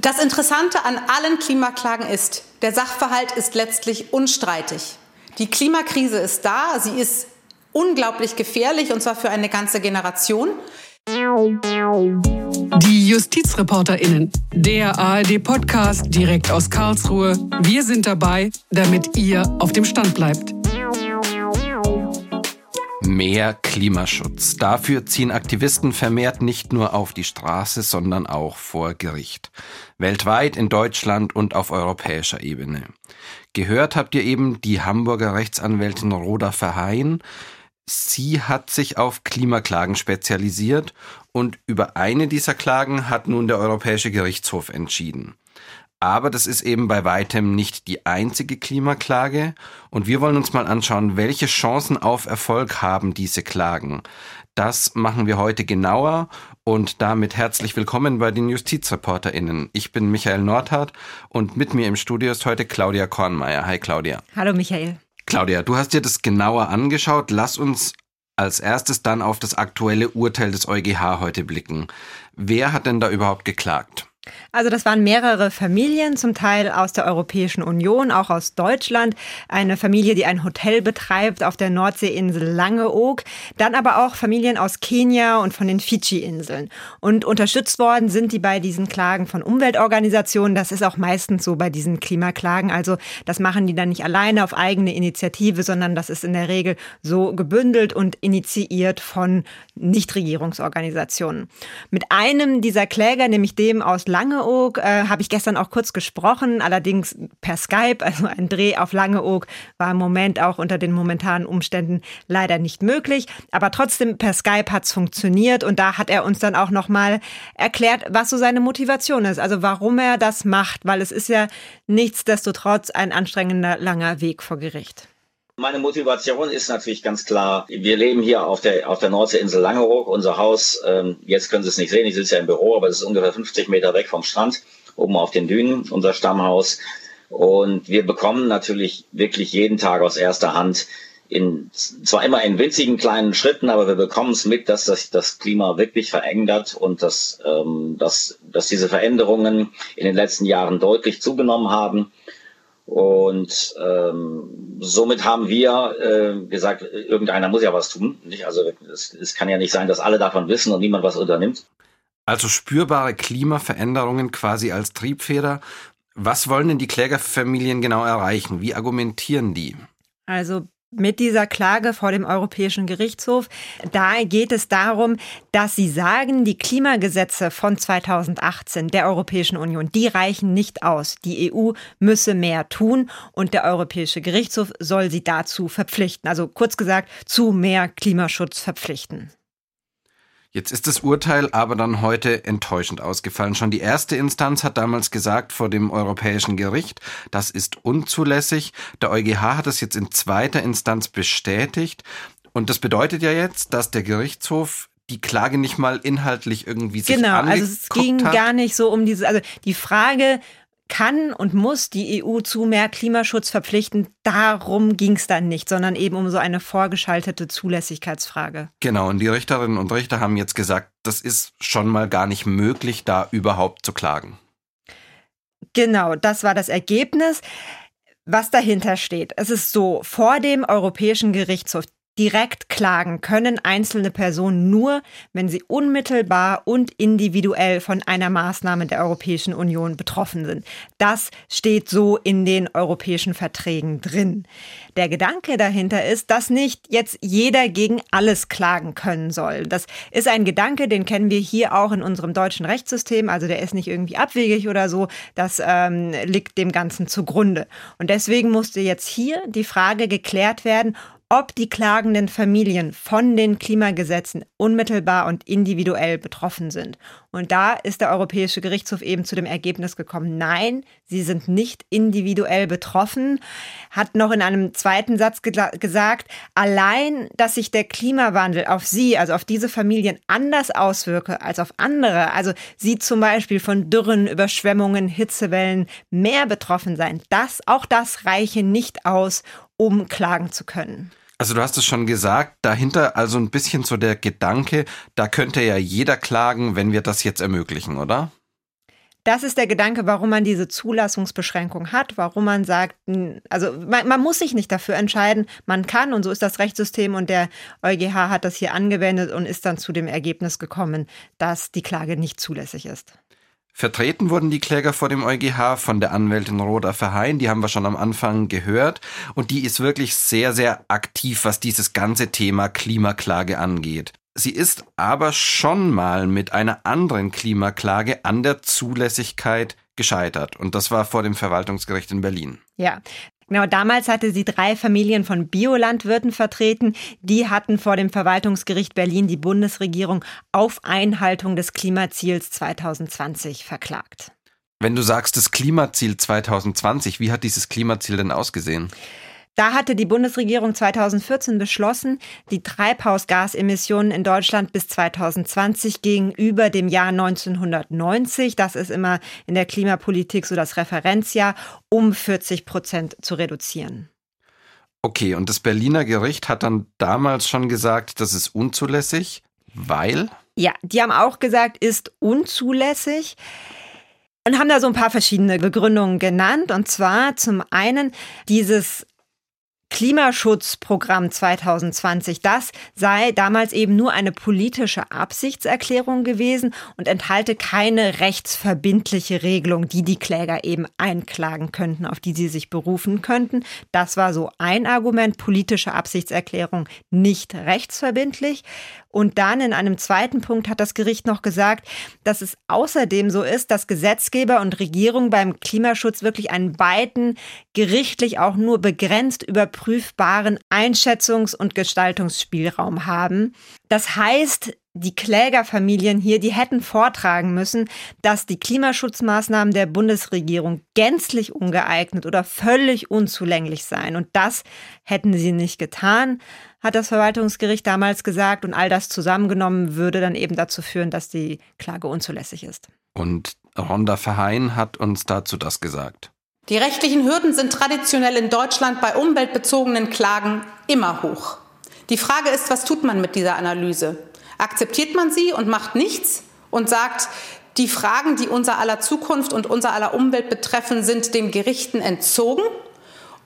Das Interessante an allen Klimaklagen ist, der Sachverhalt ist letztlich unstreitig. Die Klimakrise ist da, sie ist unglaublich gefährlich und zwar für eine ganze Generation. Die JustizreporterInnen, der ARD-Podcast direkt aus Karlsruhe. Wir sind dabei, damit ihr auf dem Stand bleibt. Mehr Klimaschutz. Dafür ziehen Aktivisten vermehrt nicht nur auf die Straße, sondern auch vor Gericht. Weltweit, in Deutschland und auf europäischer Ebene. Gehört habt ihr eben die Hamburger Rechtsanwältin Roda Verheyen. Sie hat sich auf Klimaklagen spezialisiert und über eine dieser Klagen hat nun der Europäische Gerichtshof entschieden. Aber das ist eben bei weitem nicht die einzige Klimaklage. Und wir wollen uns mal anschauen, welche Chancen auf Erfolg haben diese Klagen. Das machen wir heute genauer und damit herzlich willkommen bei den JustizreporterInnen. Ich bin Michael Nordhardt und mit mir im Studio ist heute Claudia Kornmeier. Hi Claudia. Hallo Michael. Claudia, du hast dir das genauer angeschaut. Lass uns als erstes dann auf das aktuelle Urteil des EuGH heute blicken. Wer hat denn da überhaupt geklagt? Also das waren mehrere Familien, zum Teil aus der Europäischen Union, auch aus Deutschland. Eine Familie, die ein Hotel betreibt auf der Nordseeinsel Langeoog. Dann aber auch Familien aus Kenia und von den Fidschi-Inseln. Und unterstützt worden sind die bei diesen Klagen von Umweltorganisationen. Das ist auch meistens so bei diesen Klimaklagen. Also das machen die dann nicht alleine auf eigene Initiative, sondern das ist in der Regel so gebündelt und initiiert von Nichtregierungsorganisationen. Mit einem dieser Kläger, nämlich dem aus Langeoog äh, habe ich gestern auch kurz gesprochen, allerdings per Skype. Also ein Dreh auf Langeoog war im Moment auch unter den momentanen Umständen leider nicht möglich. Aber trotzdem per Skype hat es funktioniert und da hat er uns dann auch nochmal erklärt, was so seine Motivation ist. Also warum er das macht, weil es ist ja nichtsdestotrotz ein anstrengender langer Weg vor Gericht. Meine Motivation ist natürlich ganz klar. Wir leben hier auf der, auf der Nordseeinsel Langeoog. Unser Haus, ähm, jetzt können Sie es nicht sehen, ich sitze ja im Büro, aber es ist ungefähr 50 Meter weg vom Strand, oben auf den Dünen, unser Stammhaus. Und wir bekommen natürlich wirklich jeden Tag aus erster Hand in, zwar immer in winzigen kleinen Schritten, aber wir bekommen es mit, dass sich das Klima wirklich verändert und dass, ähm, dass, dass diese Veränderungen in den letzten Jahren deutlich zugenommen haben. Und ähm, somit haben wir äh, gesagt, irgendeiner muss ja was tun. Nicht? Also es, es kann ja nicht sein, dass alle davon wissen und niemand was unternimmt. Also spürbare Klimaveränderungen quasi als Triebfeder. Was wollen denn die Klägerfamilien genau erreichen? Wie argumentieren die? Also mit dieser Klage vor dem Europäischen Gerichtshof. Da geht es darum, dass sie sagen, die Klimagesetze von 2018 der Europäischen Union, die reichen nicht aus. Die EU müsse mehr tun und der Europäische Gerichtshof soll sie dazu verpflichten. Also kurz gesagt, zu mehr Klimaschutz verpflichten. Jetzt ist das Urteil aber dann heute enttäuschend ausgefallen. Schon die erste Instanz hat damals gesagt vor dem Europäischen Gericht, das ist unzulässig. Der EuGH hat es jetzt in zweiter Instanz bestätigt. Und das bedeutet ja jetzt, dass der Gerichtshof die Klage nicht mal inhaltlich irgendwie sich Genau, also es ging hat. gar nicht so um diese, also die Frage, kann und muss die EU zu mehr Klimaschutz verpflichten. Darum ging es dann nicht, sondern eben um so eine vorgeschaltete Zulässigkeitsfrage. Genau, und die Richterinnen und Richter haben jetzt gesagt, das ist schon mal gar nicht möglich, da überhaupt zu klagen. Genau, das war das Ergebnis. Was dahinter steht. Es ist so, vor dem Europäischen Gerichtshof, Direkt klagen können einzelne Personen nur, wenn sie unmittelbar und individuell von einer Maßnahme der Europäischen Union betroffen sind. Das steht so in den europäischen Verträgen drin. Der Gedanke dahinter ist, dass nicht jetzt jeder gegen alles klagen können soll. Das ist ein Gedanke, den kennen wir hier auch in unserem deutschen Rechtssystem. Also der ist nicht irgendwie abwegig oder so. Das ähm, liegt dem Ganzen zugrunde. Und deswegen musste jetzt hier die Frage geklärt werden, ob die klagenden Familien von den Klimagesetzen unmittelbar und individuell betroffen sind. Und da ist der Europäische Gerichtshof eben zu dem Ergebnis gekommen, nein, sie sind nicht individuell betroffen, hat noch in einem zweiten Satz gesagt, allein, dass sich der Klimawandel auf sie, also auf diese Familien anders auswirke als auf andere, also sie zum Beispiel von Dürren, Überschwemmungen, Hitzewellen mehr betroffen seien, das, auch das reiche nicht aus, um klagen zu können. Also du hast es schon gesagt, dahinter also ein bisschen so der Gedanke, da könnte ja jeder klagen, wenn wir das jetzt ermöglichen, oder? Das ist der Gedanke, warum man diese Zulassungsbeschränkung hat, warum man sagt, also man, man muss sich nicht dafür entscheiden, man kann und so ist das Rechtssystem und der EuGH hat das hier angewendet und ist dann zu dem Ergebnis gekommen, dass die Klage nicht zulässig ist. Vertreten wurden die Kläger vor dem EuGH von der Anwältin Roda Verheyen, die haben wir schon am Anfang gehört. Und die ist wirklich sehr, sehr aktiv, was dieses ganze Thema Klimaklage angeht. Sie ist aber schon mal mit einer anderen Klimaklage an der Zulässigkeit gescheitert. Und das war vor dem Verwaltungsgericht in Berlin. Ja, Genau, damals hatte sie drei Familien von Biolandwirten vertreten. Die hatten vor dem Verwaltungsgericht Berlin die Bundesregierung auf Einhaltung des Klimaziels 2020 verklagt. Wenn du sagst, das Klimaziel 2020, wie hat dieses Klimaziel denn ausgesehen? Da hatte die Bundesregierung 2014 beschlossen, die Treibhausgasemissionen in Deutschland bis 2020 gegenüber dem Jahr 1990, das ist immer in der Klimapolitik so das Referenzjahr, um 40 Prozent zu reduzieren. Okay, und das Berliner Gericht hat dann damals schon gesagt, das ist unzulässig, weil? Ja, die haben auch gesagt, ist unzulässig und haben da so ein paar verschiedene Begründungen genannt. Und zwar zum einen dieses Klimaschutzprogramm 2020, das sei damals eben nur eine politische Absichtserklärung gewesen und enthalte keine rechtsverbindliche Regelung, die die Kläger eben einklagen könnten, auf die sie sich berufen könnten. Das war so ein Argument, politische Absichtserklärung nicht rechtsverbindlich. Und dann in einem zweiten Punkt hat das Gericht noch gesagt, dass es außerdem so ist, dass Gesetzgeber und Regierung beim Klimaschutz wirklich einen weiten, gerichtlich auch nur begrenzt überprüfbaren Einschätzungs- und Gestaltungsspielraum haben. Das heißt, die Klägerfamilien hier, die hätten vortragen müssen, dass die Klimaschutzmaßnahmen der Bundesregierung gänzlich ungeeignet oder völlig unzulänglich seien. Und das hätten sie nicht getan, hat das Verwaltungsgericht damals gesagt. Und all das zusammengenommen würde dann eben dazu führen, dass die Klage unzulässig ist. Und Rhonda Verheyen hat uns dazu das gesagt. Die rechtlichen Hürden sind traditionell in Deutschland bei umweltbezogenen Klagen immer hoch. Die Frage ist, was tut man mit dieser Analyse? Akzeptiert man sie und macht nichts und sagt, die Fragen, die unser aller Zukunft und unser aller Umwelt betreffen, sind den Gerichten entzogen?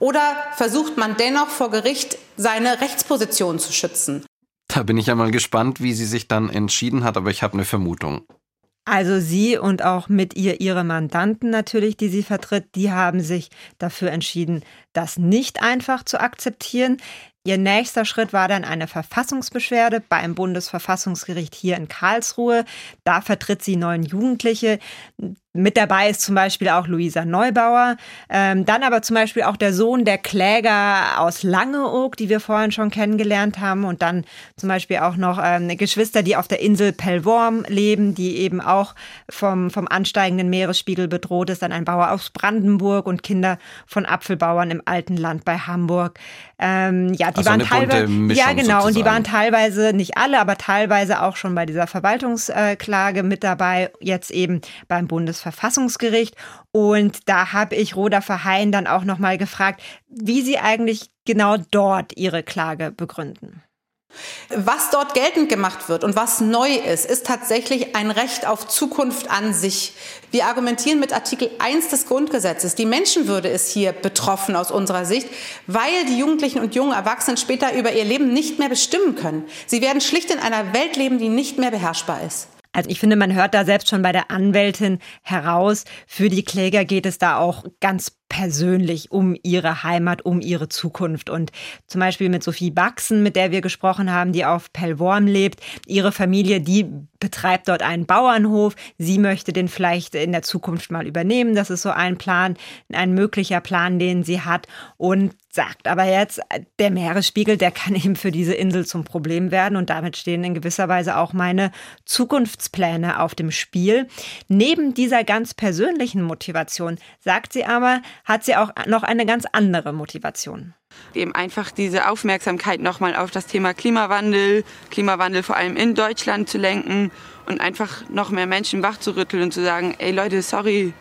Oder versucht man dennoch vor Gericht seine Rechtsposition zu schützen? Da bin ich ja mal gespannt, wie sie sich dann entschieden hat, aber ich habe eine Vermutung. Also sie und auch mit ihr ihre Mandanten natürlich, die sie vertritt, die haben sich dafür entschieden, das nicht einfach zu akzeptieren. Ihr nächster Schritt war dann eine Verfassungsbeschwerde beim Bundesverfassungsgericht hier in Karlsruhe. Da vertritt sie neun Jugendliche. Mit dabei ist zum Beispiel auch Luisa Neubauer. Ähm, dann aber zum Beispiel auch der Sohn der Kläger aus Langeoog, die wir vorhin schon kennengelernt haben. Und dann zum Beispiel auch noch ähm, Geschwister, die auf der Insel Pellworm leben, die eben auch vom, vom ansteigenden Meeresspiegel bedroht ist. Dann ein Bauer aus Brandenburg und Kinder von Apfelbauern im alten Land bei Hamburg. Ähm, ja, die also waren teilweise. Ja, genau. Sozusagen. Und die waren teilweise, nicht alle, aber teilweise auch schon bei dieser Verwaltungsklage mit dabei. Jetzt eben beim Bundes Bundesverfassungsgericht. Und da habe ich Roda Verheyen dann auch nochmal gefragt, wie sie eigentlich genau dort ihre Klage begründen. Was dort geltend gemacht wird und was neu ist, ist tatsächlich ein Recht auf Zukunft an sich. Wir argumentieren mit Artikel 1 des Grundgesetzes. Die Menschenwürde ist hier betroffen aus unserer Sicht, weil die Jugendlichen und jungen Erwachsenen später über ihr Leben nicht mehr bestimmen können. Sie werden schlicht in einer Welt leben, die nicht mehr beherrschbar ist. Also ich finde, man hört da selbst schon bei der Anwältin heraus, für die Kläger geht es da auch ganz persönlich um ihre Heimat, um ihre Zukunft. Und zum Beispiel mit Sophie Baxen, mit der wir gesprochen haben, die auf Pellworm lebt, ihre Familie, die betreibt dort einen Bauernhof. Sie möchte den vielleicht in der Zukunft mal übernehmen. Das ist so ein Plan, ein möglicher Plan, den sie hat. Und sagt aber jetzt, der Meeresspiegel, der kann eben für diese Insel zum Problem werden. Und damit stehen in gewisser Weise auch meine Zukunftspläne auf dem Spiel. Neben dieser ganz persönlichen Motivation sagt sie aber, hat sie auch noch eine ganz andere Motivation. Eben einfach diese Aufmerksamkeit nochmal auf das Thema Klimawandel, Klimawandel vor allem in Deutschland zu lenken und einfach noch mehr Menschen wachzurütteln und zu sagen, ey Leute, sorry,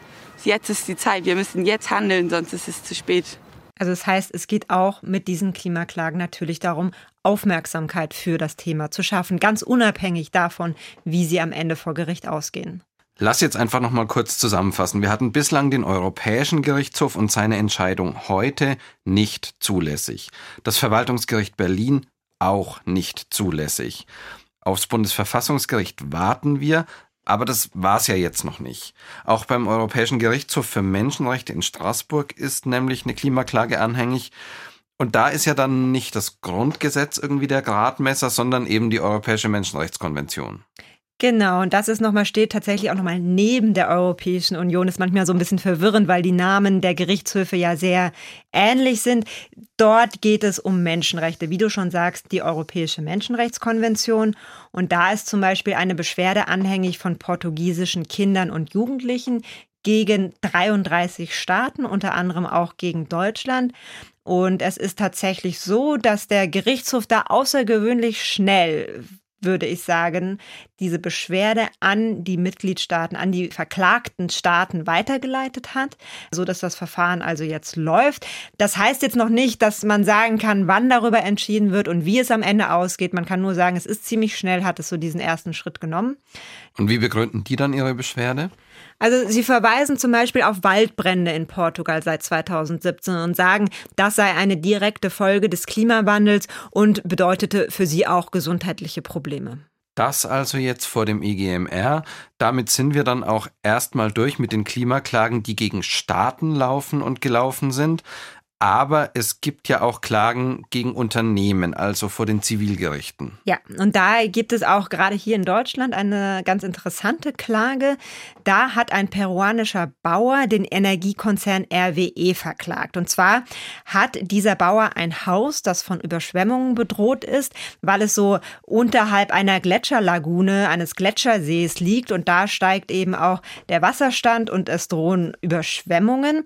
jetzt ist die Zeit, wir müssen jetzt handeln, sonst ist es zu spät. Also das heißt, es geht auch mit diesen Klimaklagen natürlich darum, Aufmerksamkeit für das Thema zu schaffen, ganz unabhängig davon, wie sie am Ende vor Gericht ausgehen. Lass jetzt einfach noch mal kurz zusammenfassen. Wir hatten bislang den Europäischen Gerichtshof und seine Entscheidung heute nicht zulässig. Das Verwaltungsgericht Berlin auch nicht zulässig. Aufs Bundesverfassungsgericht warten wir, aber das war's ja jetzt noch nicht. Auch beim Europäischen Gerichtshof für Menschenrechte in Straßburg ist nämlich eine Klimaklage anhängig. Und da ist ja dann nicht das Grundgesetz irgendwie der Gradmesser, sondern eben die Europäische Menschenrechtskonvention. Genau, und das ist nochmal, steht tatsächlich auch nochmal neben der Europäischen Union. Ist manchmal so ein bisschen verwirrend, weil die Namen der Gerichtshöfe ja sehr ähnlich sind. Dort geht es um Menschenrechte, wie du schon sagst, die Europäische Menschenrechtskonvention. Und da ist zum Beispiel eine Beschwerde anhängig von portugiesischen Kindern und Jugendlichen gegen 33 Staaten, unter anderem auch gegen Deutschland. Und es ist tatsächlich so, dass der Gerichtshof da außergewöhnlich schnell würde ich sagen, diese Beschwerde an die Mitgliedstaaten, an die verklagten Staaten weitergeleitet hat, so dass das Verfahren also jetzt läuft. Das heißt jetzt noch nicht, dass man sagen kann, wann darüber entschieden wird und wie es am Ende ausgeht. Man kann nur sagen, es ist ziemlich schnell, hat es so diesen ersten Schritt genommen. Und wie begründen die dann ihre Beschwerde? Also sie verweisen zum Beispiel auf Waldbrände in Portugal seit 2017 und sagen, das sei eine direkte Folge des Klimawandels und bedeutete für sie auch gesundheitliche Probleme. Das also jetzt vor dem EGMR. Damit sind wir dann auch erstmal durch mit den Klimaklagen, die gegen Staaten laufen und gelaufen sind. Aber es gibt ja auch Klagen gegen Unternehmen, also vor den Zivilgerichten. Ja, und da gibt es auch gerade hier in Deutschland eine ganz interessante Klage. Da hat ein peruanischer Bauer den Energiekonzern RWE verklagt. Und zwar hat dieser Bauer ein Haus, das von Überschwemmungen bedroht ist, weil es so unterhalb einer Gletscherlagune, eines Gletschersees liegt. Und da steigt eben auch der Wasserstand und es drohen Überschwemmungen.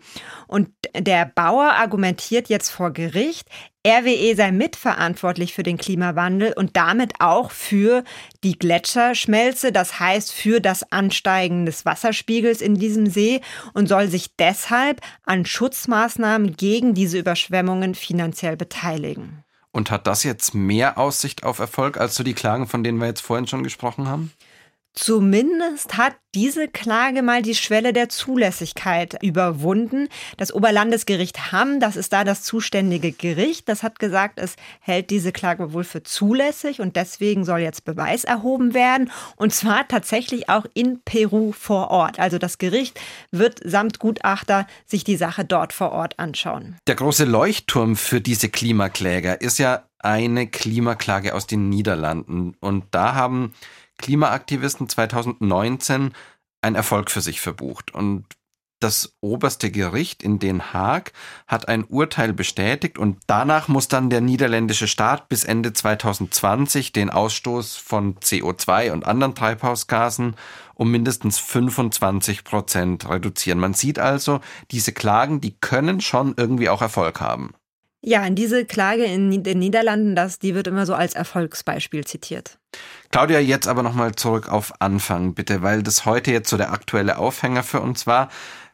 Und der Bauer argumentiert jetzt vor Gericht, RWE sei mitverantwortlich für den Klimawandel und damit auch für die Gletscherschmelze, das heißt für das Ansteigen des Wasserspiegels in diesem See und soll sich deshalb an Schutzmaßnahmen gegen diese Überschwemmungen finanziell beteiligen. Und hat das jetzt mehr Aussicht auf Erfolg als so die Klagen, von denen wir jetzt vorhin schon gesprochen haben? Zumindest hat diese Klage mal die Schwelle der Zulässigkeit überwunden. Das Oberlandesgericht Hamm, das ist da das zuständige Gericht, das hat gesagt, es hält diese Klage wohl für zulässig und deswegen soll jetzt Beweis erhoben werden. Und zwar tatsächlich auch in Peru vor Ort. Also das Gericht wird samt Gutachter sich die Sache dort vor Ort anschauen. Der große Leuchtturm für diese Klimakläger ist ja eine Klimaklage aus den Niederlanden. Und da haben Klimaaktivisten 2019 ein Erfolg für sich verbucht. Und das oberste Gericht in Den Haag hat ein Urteil bestätigt und danach muss dann der niederländische Staat bis Ende 2020 den Ausstoß von CO2 und anderen Treibhausgasen um mindestens 25 Prozent reduzieren. Man sieht also, diese Klagen, die können schon irgendwie auch Erfolg haben. Ja, diese Klage in den Niederlanden, das, die wird immer so als Erfolgsbeispiel zitiert. Claudia, jetzt aber nochmal zurück auf Anfang, bitte, weil das heute jetzt so der aktuelle Aufhänger für uns war.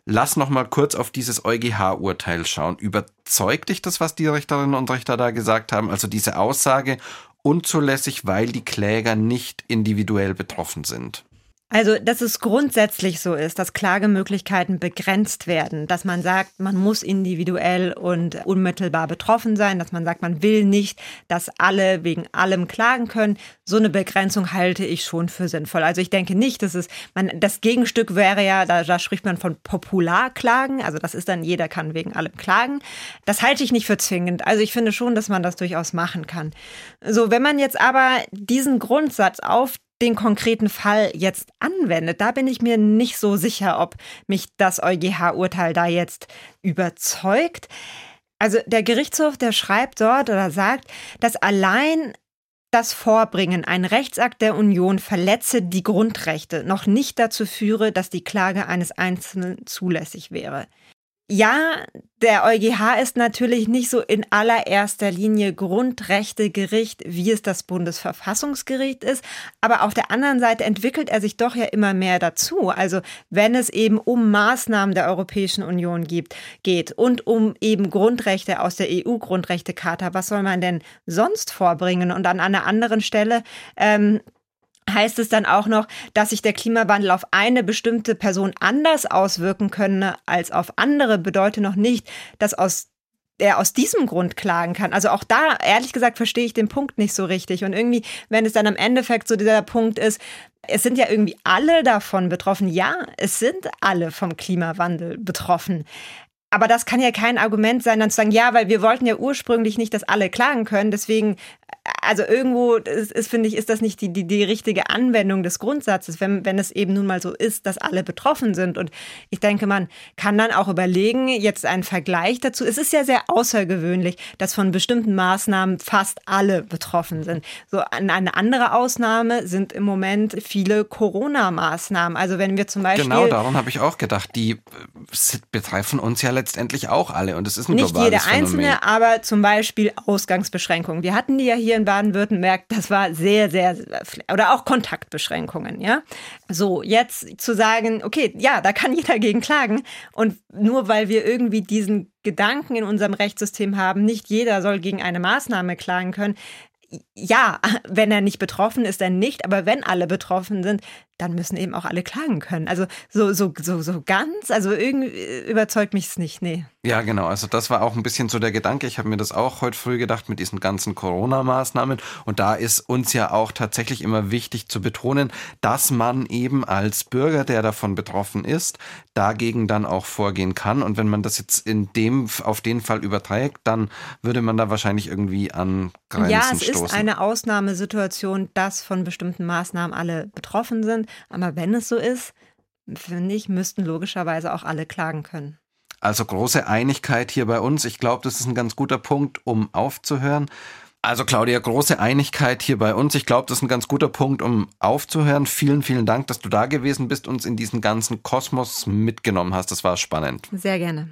Lass noch mal kurz auf dieses EuGH-Urteil schauen. Überzeugt dich das, was die Richterinnen und Richter da gesagt haben? Also diese Aussage unzulässig, weil die Kläger nicht individuell betroffen sind. Also, dass es grundsätzlich so ist, dass Klagemöglichkeiten begrenzt werden, dass man sagt, man muss individuell und unmittelbar betroffen sein, dass man sagt, man will nicht, dass alle wegen allem klagen können. So eine Begrenzung halte ich schon für sinnvoll. Also ich denke nicht, dass es, man, das Gegenstück wäre ja, da, da spricht man von Popularklagen, also das ist dann, jeder kann wegen allem klagen. Das halte ich nicht für zwingend. Also ich finde schon, dass man das durchaus machen kann. So, wenn man jetzt aber diesen Grundsatz auf den konkreten Fall jetzt anwendet, da bin ich mir nicht so sicher, ob mich das EuGH-Urteil da jetzt überzeugt. Also der Gerichtshof, der schreibt dort oder sagt, dass allein das Vorbringen, ein Rechtsakt der Union verletze die Grundrechte, noch nicht dazu führe, dass die Klage eines Einzelnen zulässig wäre. Ja, der EuGH ist natürlich nicht so in allererster Linie Grundrechtegericht, wie es das Bundesverfassungsgericht ist. Aber auf der anderen Seite entwickelt er sich doch ja immer mehr dazu. Also wenn es eben um Maßnahmen der Europäischen Union gibt, geht und um eben Grundrechte aus der EU-Grundrechtecharta, was soll man denn sonst vorbringen? Und an einer anderen Stelle ähm, heißt es dann auch noch, dass sich der Klimawandel auf eine bestimmte Person anders auswirken könne als auf andere, bedeutet noch nicht, dass aus er aus diesem Grund klagen kann. Also auch da, ehrlich gesagt, verstehe ich den Punkt nicht so richtig. Und irgendwie, wenn es dann am Endeffekt so dieser Punkt ist, es sind ja irgendwie alle davon betroffen. Ja, es sind alle vom Klimawandel betroffen. Aber das kann ja kein Argument sein, dann zu sagen, ja, weil wir wollten ja ursprünglich nicht, dass alle klagen können. Deswegen also irgendwo ist, ist, finde ich, ist das nicht die, die, die richtige Anwendung des Grundsatzes, wenn, wenn es eben nun mal so ist, dass alle betroffen sind. Und ich denke, man kann dann auch überlegen, jetzt einen Vergleich dazu. Es ist ja sehr außergewöhnlich, dass von bestimmten Maßnahmen fast alle betroffen sind. So eine andere Ausnahme sind im Moment viele Corona-Maßnahmen. Also wenn wir zum Beispiel. Genau, daran habe ich auch gedacht. Die äh, betreffen uns ja letztendlich auch alle. Und es ist ein Nicht globales jede einzelne, Phänomen. aber zum Beispiel Ausgangsbeschränkungen. Wir hatten die ja hier in Baden-Württemberg, das war sehr, sehr, oder auch Kontaktbeschränkungen, ja. So, jetzt zu sagen, okay, ja, da kann jeder gegen klagen und nur weil wir irgendwie diesen Gedanken in unserem Rechtssystem haben, nicht jeder soll gegen eine Maßnahme klagen können, ja, wenn er nicht betroffen ist, dann nicht. Aber wenn alle betroffen sind, dann müssen eben auch alle klagen können. Also so, so, so, so ganz, also irgendwie überzeugt mich es nicht, nee. Ja, genau. Also das war auch ein bisschen so der Gedanke. Ich habe mir das auch heute früh gedacht mit diesen ganzen Corona-Maßnahmen. Und da ist uns ja auch tatsächlich immer wichtig zu betonen, dass man eben als Bürger, der davon betroffen ist, dagegen dann auch vorgehen kann. Und wenn man das jetzt in dem, auf den Fall überträgt, dann würde man da wahrscheinlich irgendwie an Grenzen Ja, es stoßen. ist eine Ausnahmesituation, dass von bestimmten Maßnahmen alle betroffen sind. Aber wenn es so ist, finde ich, müssten logischerweise auch alle klagen können. Also große Einigkeit hier bei uns. Ich glaube, das ist ein ganz guter Punkt, um aufzuhören. Also Claudia, große Einigkeit hier bei uns. Ich glaube, das ist ein ganz guter Punkt, um aufzuhören. Vielen, vielen Dank, dass du da gewesen bist, uns in diesen ganzen Kosmos mitgenommen hast. Das war spannend. Sehr gerne.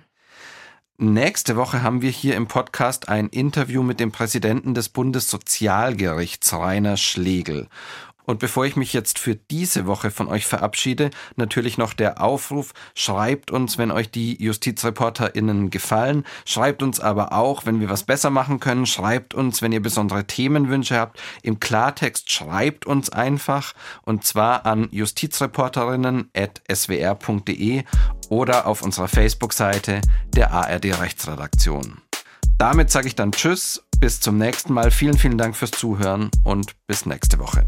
Nächste Woche haben wir hier im Podcast ein Interview mit dem Präsidenten des Bundessozialgerichts, Rainer Schlegel. Und bevor ich mich jetzt für diese Woche von euch verabschiede, natürlich noch der Aufruf, schreibt uns, wenn euch die JustizreporterInnen gefallen, schreibt uns aber auch, wenn wir was besser machen können, schreibt uns, wenn ihr besondere Themenwünsche habt. Im Klartext schreibt uns einfach und zwar an justizreporterinnen.swr.de oder auf unserer Facebook-Seite der ARD Rechtsredaktion. Damit sage ich dann Tschüss, bis zum nächsten Mal. Vielen, vielen Dank fürs Zuhören und bis nächste Woche.